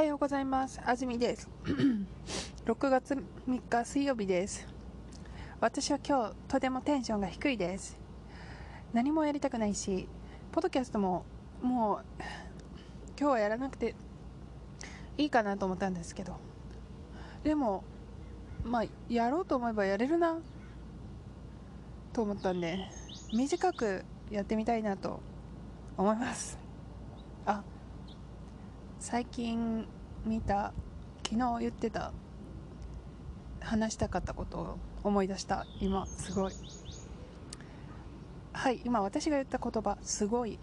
はようございます。あずみです。6月3日水曜日です。私は今日とてもテンションが低いです。何もやりたくないし、ポッドキャストももう今日はやらなくていいかなと思ったんですけど、でも、まあ、やろうと思えばやれるなと思ったんで、短くやってみたいなと思います。あ最近見た昨日言ってた話したかったことを思い出した。今すごい。はい今私が言った言葉すごい。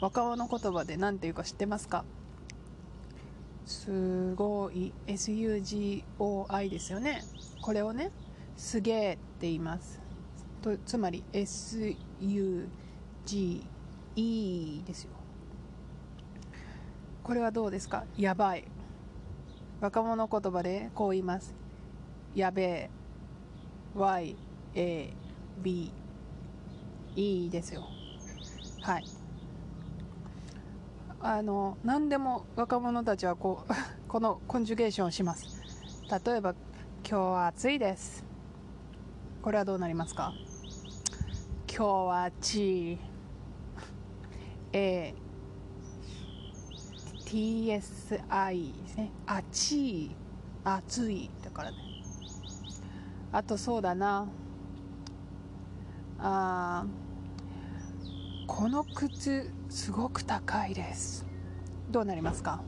若者言葉で何て言うか知ってますか？すごい。SUGOI ですよね。これをねすげえって言います。とつまり SUGE ですよ。これはどうですか？やばい。若者言葉でこう言います。やべえ。YAB E ですよ。はい。あの何でも若者たちはこう このコンジュゲーションをします。例えば今日は暑いです。これはどうなりますか？今日は暑い。A TSI ですね。暑い暑い。だからね。あとそうだな。あこの靴すごく高いです。どうなりますか？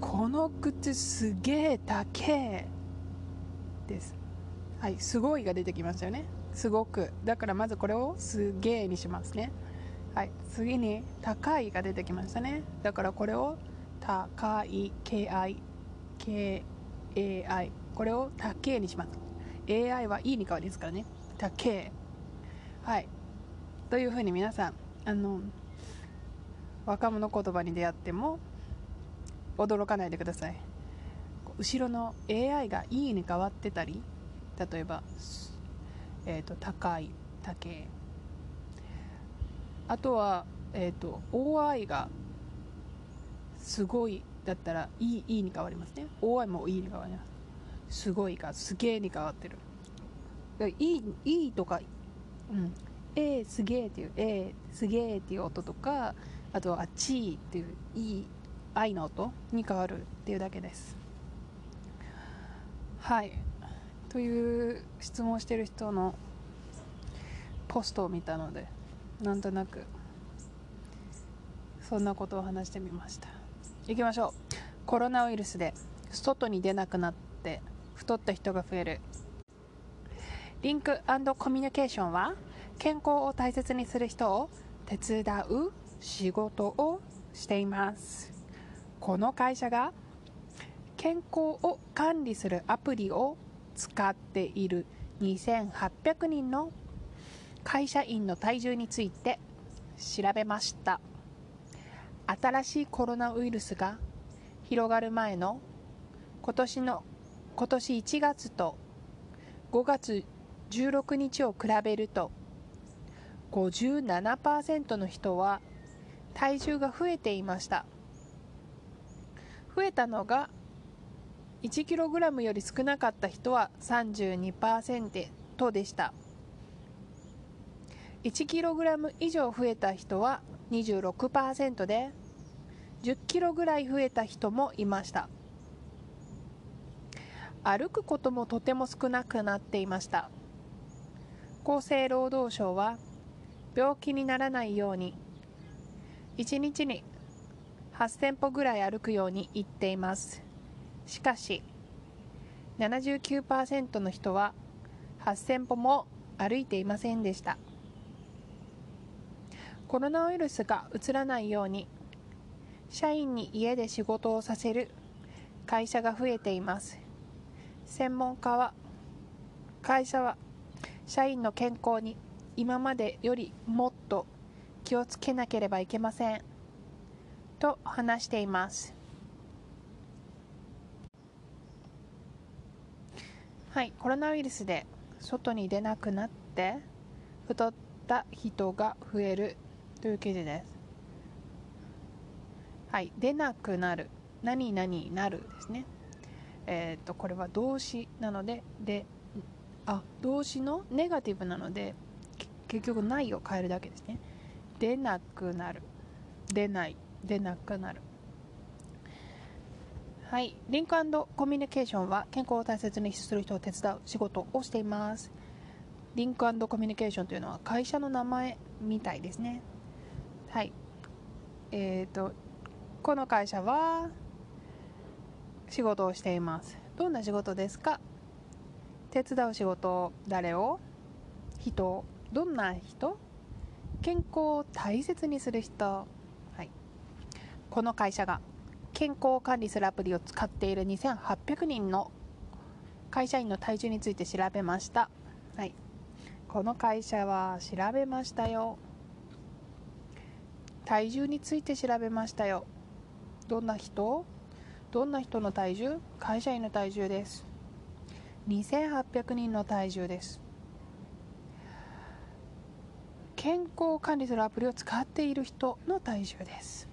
この靴すげえ高えです。はいすごいが出てきましたよね。すごく。だからまずこれをすげえにしますね。はい、次に高いが出てきましたね。だからこれを高い KI KAI これを高いにします。AI はいいに変わりですからね。高いはい。というふうに皆さんあの若者言葉に出会っても驚かないでください。後ろの AI がいいに変わってたり例えば、えー、と高い高いあとは、えーと、OI がすごいだったらいいいいに変わりますね。OI もいいに変わります。すごいがすげえに変わってる。いいいいとか、うん、えー、すげえっていうえー、すげえっていう音とかあとはちいっていういい愛の音に変わるっていうだけです。はい。という質問してる人のポストを見たので。なんとなく。そんなことを話してみました。いきましょう。コロナウイルスで外に出なくなって太った人が増える。リンクコミュニケーションは健康を大切にする人を手伝う仕事をしています。この会社が健康を管理するアプリを使っている。2800人の会社員の体重について調べました。新しいコロナウイルスが広がる前の今年の今年1月と5月16日を比べると57%の人は体重が増えていました。増えたのが 1kg より少なかった人は32%でした。1キログラム以上増えた人は26%で10キロぐらい増えた人もいました。歩くこともとても少なくなっていました。厚生労働省は病気にならないように1日に8000歩ぐらい歩くように言っています。しかし79%の人は8000歩も歩いていませんでした。コロナウイルスがうつらないように社員に家で仕事をさせる。会社が増えています。専門家は会社は社員の健康に今までよりもっと気をつけなければいけません。と話しています。はいコロナウイルスで外に出なくなって太った人が増える。という記事です。はい。出なくなる。何々なるですね。えっ、とこれは動詞なのでであ動詞のネガティブなので結局ないを変えるだけですね。出なくなる。出ない。出なくなる。はい。リンクコミュニケーションは健康を大切にする人を手伝う仕事をしています。リンクコミュニケーションというのは会社の名前みたいですね。はい。えっ、ー、とこの会社は仕事をしています。どんな仕事ですか？手伝う仕事誰を？人どんな人？健康を大切にする人、はい、この会社が健康を管理するアプリを使っている2800人の会社員の体重について調べました、はい、この会社は調べましたよ。体重について調べましたよ。どんな人？どんな人の体重？会社員の体重です。2800人の体重です。健康を管理するアプリを使っている人の体重です。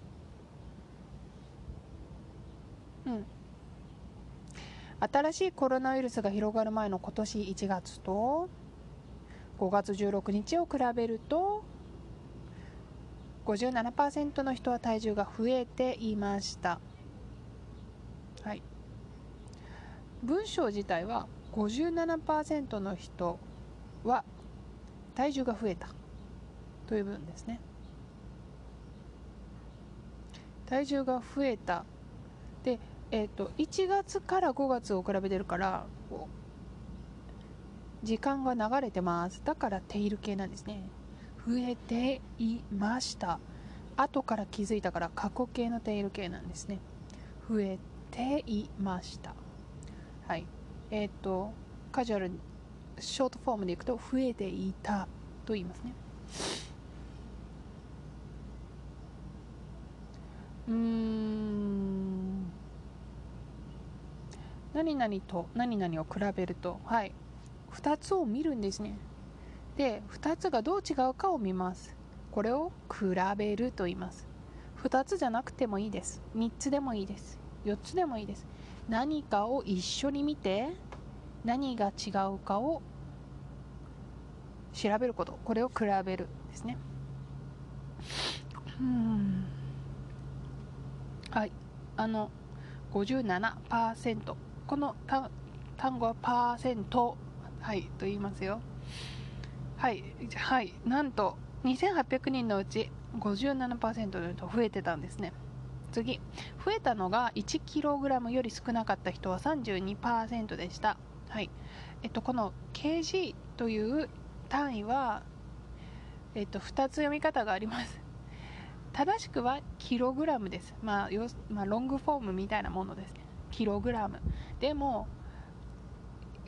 うん。新しいコロナウイルスが広がる前の今年1月と5月16日を比べると57%の人は体重が増えていました。はい。文章自体は57%の人は体重が増えた。という部分ですね。体重が増えた。で、えーと、1月から5月を比べてるから時間が流れてます。だからテイル系なんですね。増えていました。後から気づいたから過去形のテイル系なんですね。増えていました。はい。えっ、ー、とカジュアルショートフォームでいくと増えていたと言いますね。うーん。何々と何々を比べるとはい。2つを見るんですね。で2つがどう違うかを見ます。これを比べると言います。2つじゃなくてもいいです。3つでもいいです。4つでもいいです。何かを一緒に見て何が違うかを調べること。これを比べるですね。うん。はい。あの57%この単語はパーセント。はい。と言いますよ。はいはいなんと2800人のうち57%の人増えてたんですね。次増えたのが 1kg より少なかった人は32%でした。はいえっとこの kg という単位はえっと2つ読み方があります。正しくはキログラムです、まあ、よまあ、ロングフォームみたいなものです。キログラム。でも、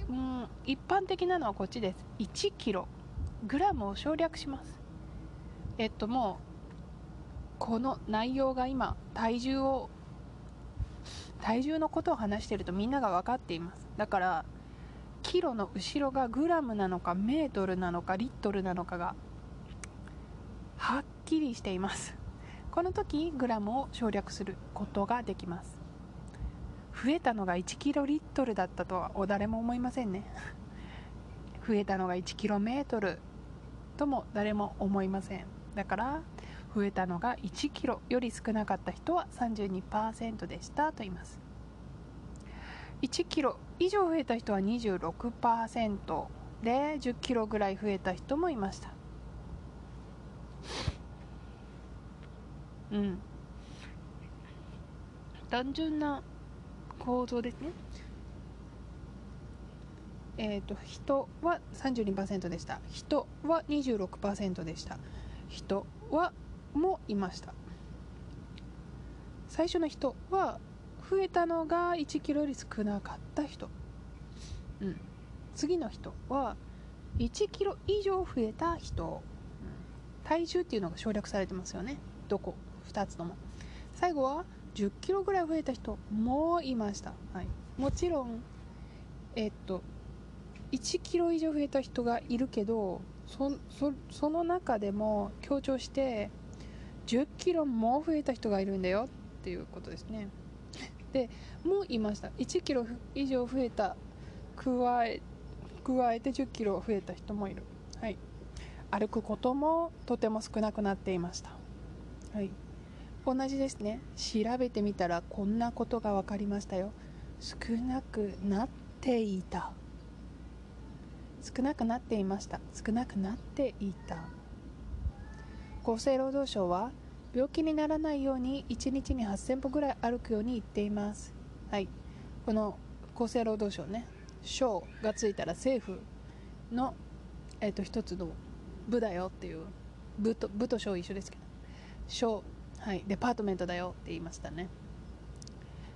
うん、一般的なのはこっちです。1キロ。グラムを省略します。えっともうこの内容が今体重を体重のことを話してるとみんなが分かっています。だからキロの後ろがグラムなのかメートルなのかリットルなのかがはっきりしています。この時グラムを省略することができます。増えたのが1キロリットルだったとはお誰も思いませんね。増えたのが1キロメートル。とも誰も思いません。だから増えたのが1キロより少なかった人は32%でしたと言います。1キロ以上増えた人は26%で10キロぐらい増えた人もいました。うん。単純な構造ですね。え、ー、と人は32%でした。人は26%でした。人はもいました。最初の人は増えたのが1キロより少なかった人。うん。次の人は1キロ以上増えた人、うん、体重っていうのが省略されてますよね。どこ？2つとも。最後は10キロぐらい増えた人もいました、はい、もちろんえっと1キロ以上増えた人がいるけどそその中でも強調して10キロも増えた人がいるんだよっていうことですね。でもう言いました。1キロ以上増えた加え加えて1 0キロ増えた人もいる。はい。歩くこともとても少なくなっていました。はい。同じですね。調べてみたらこんなことが分かりましたよ。少なくなっていた。少なくなっていました。少なくなっていた。厚生労働省は病気にならないように1日に8000歩ぐらい歩くように言っています。はい。この厚生労働省ね省がついたら政府の、えーと、一つの部だよっていう部と部と省一緒ですけど。省はい。デパートメントだよって言いましたね。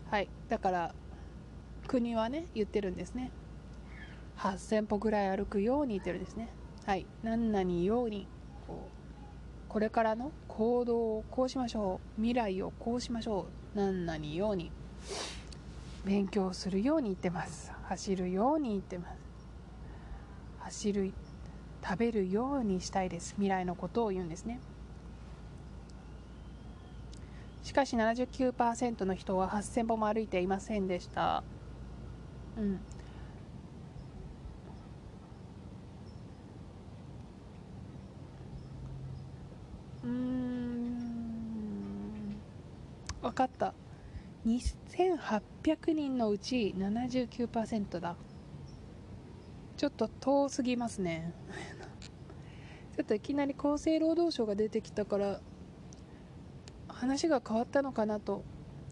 はい。だから国はね言ってるんですね。8000歩ぐらい歩くように言ってるんですね。はい。何々ようにこうこれからの行動をこうしましょう。未来をこうしましょう。何々ように。勉強するように言ってます。走るように言ってます。走る食べるようにしたいです。未来のことを言うんですね。しかし79%の人は8000歩も歩いていませんでした。うん。分かった。2800人のうち79%だ。ちょっと遠すぎますね。ちょっといきなり厚生労働省が出てきたから話が変わったのかなと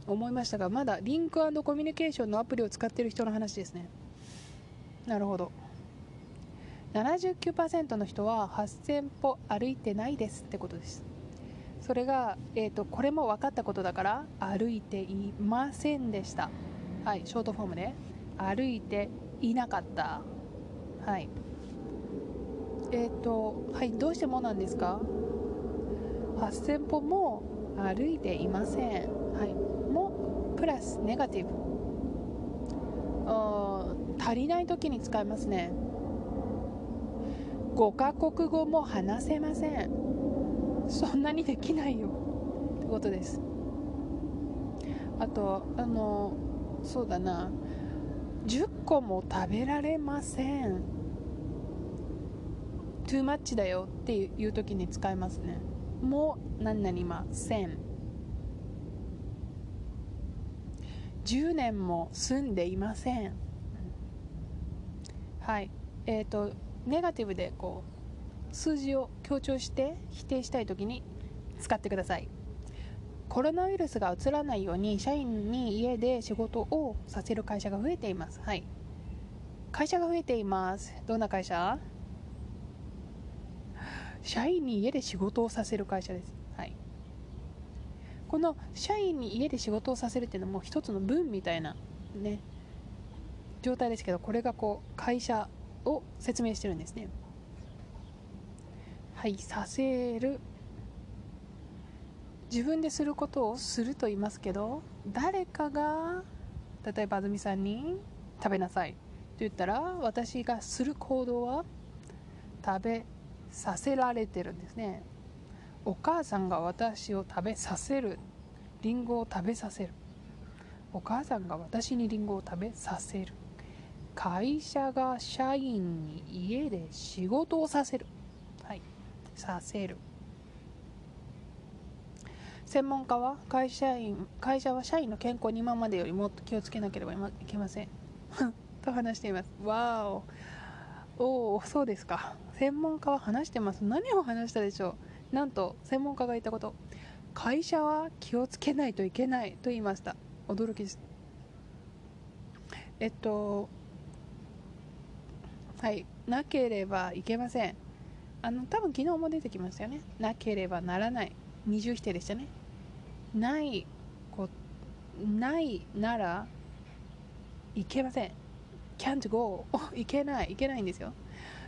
思いましたがまだリンクコミュニケーションのアプリを使っている人の話ですね。なるほど。79%の人は8000歩歩いてないですってことです。それが、えーと、これも分かったことだから歩いていませんでした。はいショートフォームで。歩いていなかった。はい。えっ、ー、とはいどうしてもなんですか？8000歩も歩いていません。はい。もプラスネガティブ。足りない時に使いますね。5カ国語も話せません。そんなにできないよってことです。あとあのそうだな。10個も食べられません。トゥーマッチだよっていう時に使いますね。もう何々ません。10年も住んでいません。はい。えっ、ー、とネガティブでこう数字を強調して否定したい時に使ってください。コロナウイルスがうつらないように社員に家で仕事をさせる会社が増えています。はい。会社が増えています。どんな会社？社員に家で仕事をさせる会社です。はい。この社員に家で仕事をさせるっていうのも一つの文みたいなね状態ですけどこれがこう会社を説明してるんですね。はいさせる。自分ですることをすると言いますけど誰かが例えば安住さんに食べなさい。と言ったら私がする行動は食べさせられてるんですね。お母さんが私を食べさせる。りんごを食べさせる。お母さんが私にりんごを食べさせる。会社が社員に家で仕事をさせる。はい。させる。専門家は会社員会社は社員の健康に今までよりもっと気をつけなければいけません。と話しています。わお。おおそうですか。専門家は話してます。何を話したでしょう。なんと専門家が言ったこと。会社は気をつけないといけないと言いました。驚きです。えっとはい。なければいけません。あの多分昨日も出てきましたよね。なければならない。二重否定でしたね。ないこないならいけません。can't go いけない。いけないんですよ。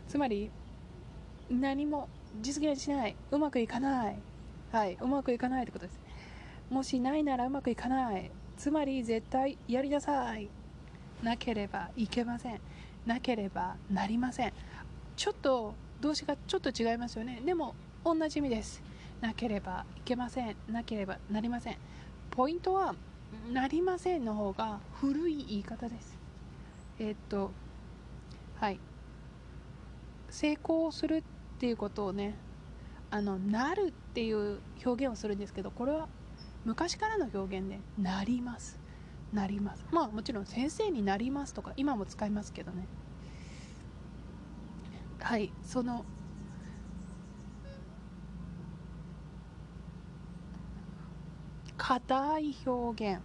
つまり何も実現しない。うまくいかない。はい。うまくいかないってことです。もしないならうまくいかない。つまり絶対やりなさい。なければいけません。なければなりません。ちょっと動詞がちょっと違いますよね。でも同じ意味です。なければいけません。なければなりません。ポイントはなりませんの方が古い言い方です。えー、っとはい。成功するっていうことをねあのなるっていう表現をするんですけどこれは昔からの表現でなります。なります。まあもちろん先生になりますとか今も使いますけどね。はいその硬い表現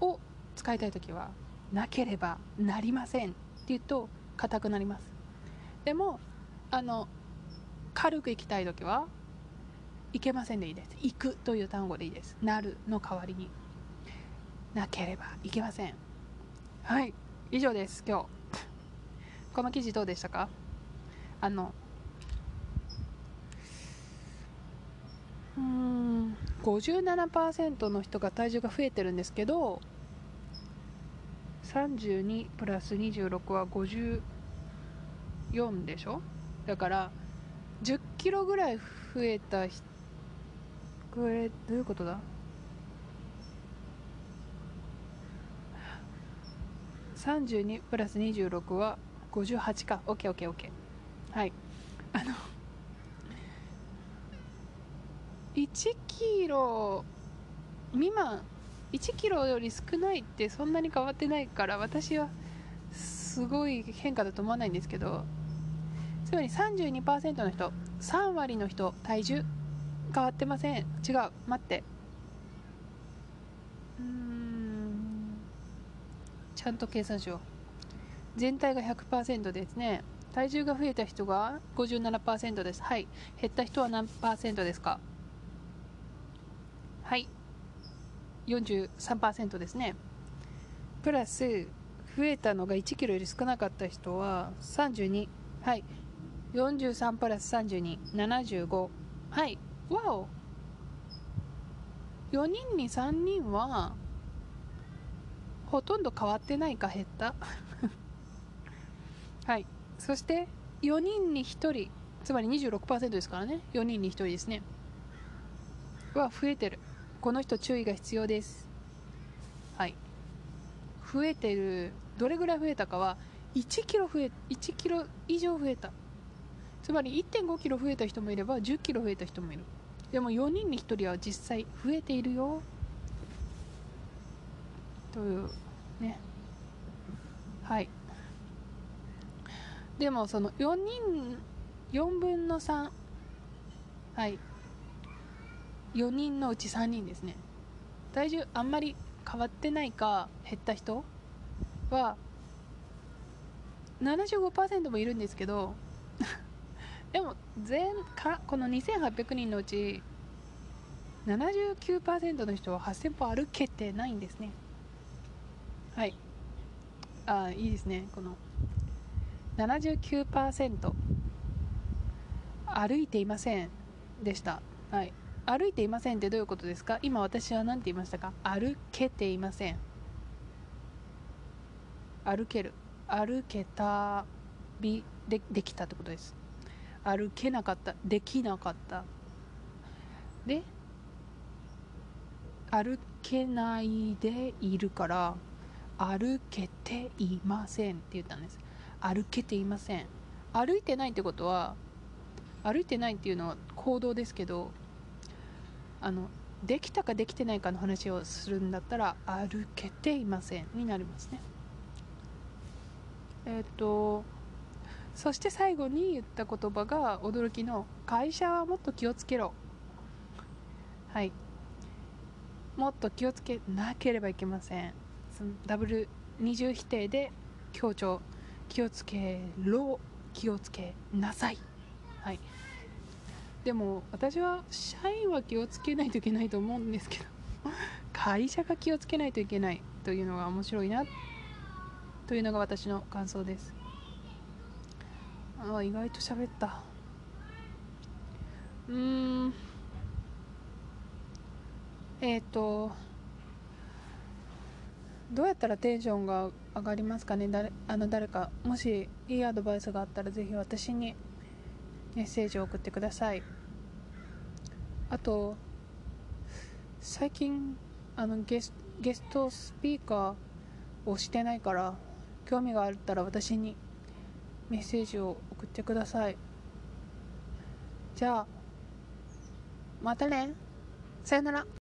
を使いたい時はなければなりませんって言うと硬くなります。でもあの軽くいきたい時はいけませんでいいです。行くという単語でいいです。なるの代わりに。なければいけません。はい以上です今日。この記事どうでしたか？あのうん57%の人が体重が増えてるんですけど32プラス26は54でしょ？だから10キロぐらい増えた人これどういうことだ？32プラス26は58か。OKOKOK はい。あの1キロ未満。1キロより少ないってそんなに変わってないから私はすごい変化だと思わないんですけどつまり32%の人3割の人体重変わってません。違う。待って。うん。ちゃんと計算しよう。全体が100%ですね。体重が増えた人が57%です。はい。減った人は何パーセントですか？はい。43%ですね。プラス増えたのが1キロより少なかった人は32はい。43プラス3275はい。わお。4人に3人はほとんど変わってないか減った。はい。そして4人に1人つまり26%ですからね。4人に1人ですね。は増えてる。この人注意が必要です。はい。増えてる。どれぐらい増えたかは1キロ増え1キロ以上増えた。つまり1 5キロ増えた人もいれば1 0キロ増えた人もいる。でも4人に1人は実際増えているよ。というね。はい。でもその4人4分の3はい。4人のうち3人ですね。体重あんまり変わってないか減った人は75%もいるんですけど でも全かこの2800人のうち79%の人は8000歩歩けてないんですね。はい。あいいですねこの。79%歩いていませんでした。はい。歩いていませんってどういうことですか？今私は何て言いましたか？歩けていません。歩ける。歩けたびでできたってことです。歩けなかった。できなかった。で歩けないでいるから歩けていませんって言ったんです。歩けていません。歩いてないってことは歩いてないっていうのは行動ですけどあのできたかできてないかの話をするんだったら歩けていませんになりますね。えっ、ー、とそして最後に言った言葉が驚きの会社はもっと気をつけろ。はい。もっと気をつけなければいけません。ダブル二重否定で強調。気をつけろ気をつけなさい。はい。でも私は社員は気をつけないといけないと思うんですけど 会社が気をつけないといけないというのが面白いなというのが私の感想です。あ意外と喋った。うーん。えっ、ー、とどうやったらテンションが上がりますかね？誰あの誰かもしいいアドバイスがあったらぜひ私にメッセージを送ってください。あと最近あのゲスゲストスピーカーをしてないから興味があったら私にメッセージを送ってください。じゃあまたね。さよなら。